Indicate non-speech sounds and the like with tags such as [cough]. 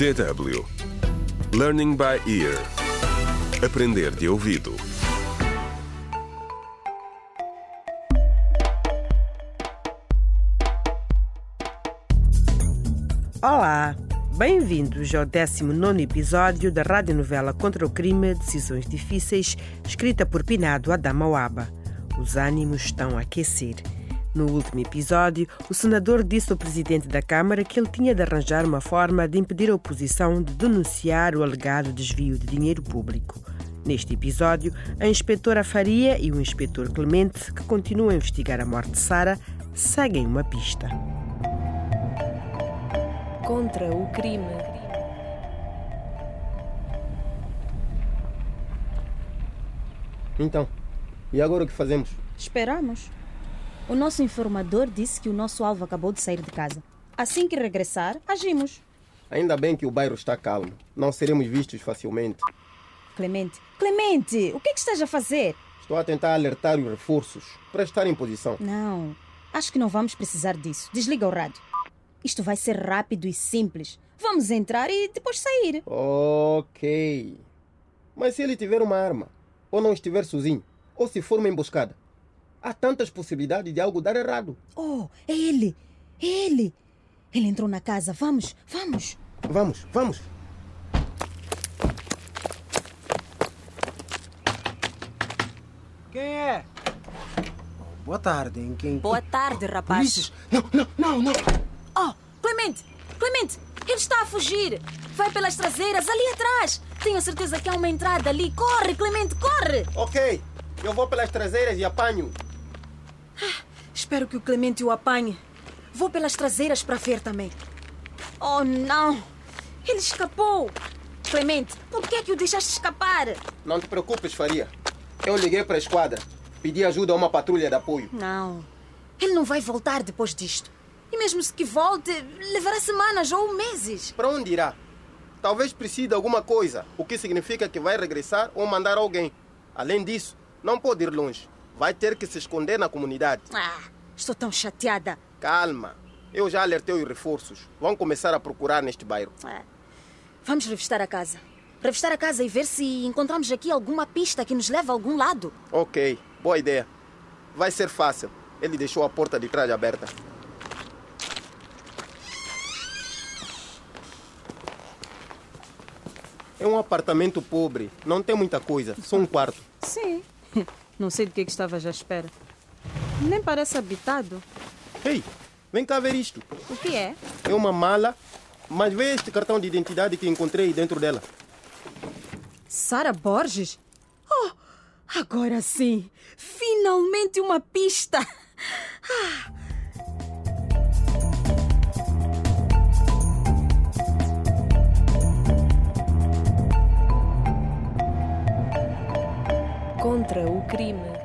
DW Learning by Ear Aprender de ouvido Olá, bem-vindos ao 19 episódio da radionovela Contra o Crime Decisões Difíceis, escrita por Pinado Adamawaba. Os ânimos estão a aquecer. No último episódio, o senador disse ao presidente da Câmara que ele tinha de arranjar uma forma de impedir a oposição de denunciar o alegado desvio de dinheiro público. Neste episódio, a inspetora Faria e o inspetor Clemente, que continuam a investigar a morte de Sara, seguem uma pista. Contra o crime. Então, e agora o que fazemos? Esperamos. O nosso informador disse que o nosso alvo acabou de sair de casa. Assim que regressar, agimos. Ainda bem que o bairro está calmo. Não seremos vistos facilmente. Clemente, Clemente, o que é que estás a fazer? Estou a tentar alertar os reforços para estar em posição. Não, acho que não vamos precisar disso. Desliga o rádio. Isto vai ser rápido e simples. Vamos entrar e depois sair. Ok. Mas se ele tiver uma arma, ou não estiver sozinho, ou se for uma emboscada, há tantas possibilidades de algo dar errado. Oh, é ele! É ele! Ele entrou na casa. Vamos, vamos! Vamos, vamos. Quem é? Boa tarde, em quem? Boa tarde, rapaz. Não, não, não, não. Oh, Clemente! Clemente! Ele está a fugir! Vai pelas traseiras, ali atrás! Tenho certeza que há uma entrada ali. Corre, Clemente, corre! Ok, eu vou pelas traseiras e apanho. Espero que o Clemente o apanhe. Vou pelas traseiras para ver também. Oh, não! Ele escapou! Clemente, por que é que o deixaste escapar? Não te preocupes, Faria. Eu liguei para a esquadra. Pedi ajuda a uma patrulha de apoio. Não. Ele não vai voltar depois disto. E mesmo se que volte, levará semanas ou meses. Para onde irá? Talvez precise de alguma coisa, o que significa que vai regressar ou mandar alguém. Além disso, não pode ir longe. Vai ter que se esconder na comunidade. Ah, estou tão chateada. Calma. Eu já alertei os reforços. Vão começar a procurar neste bairro. Ah, Vamos revistar a casa. Revistar a casa e ver se encontramos aqui alguma pista que nos leve a algum lado. Ok, boa ideia. Vai ser fácil. Ele deixou a porta de trás aberta. É um apartamento pobre. Não tem muita coisa. Só um quarto. Sim. [laughs] Não sei do que, é que estavas à espera. Nem parece habitado. Ei, vem cá ver isto. O que é? É uma mala, mas vê este cartão de identidade que encontrei dentro dela. Sara Borges? Oh, agora sim! Finalmente uma pista! Contra o crime.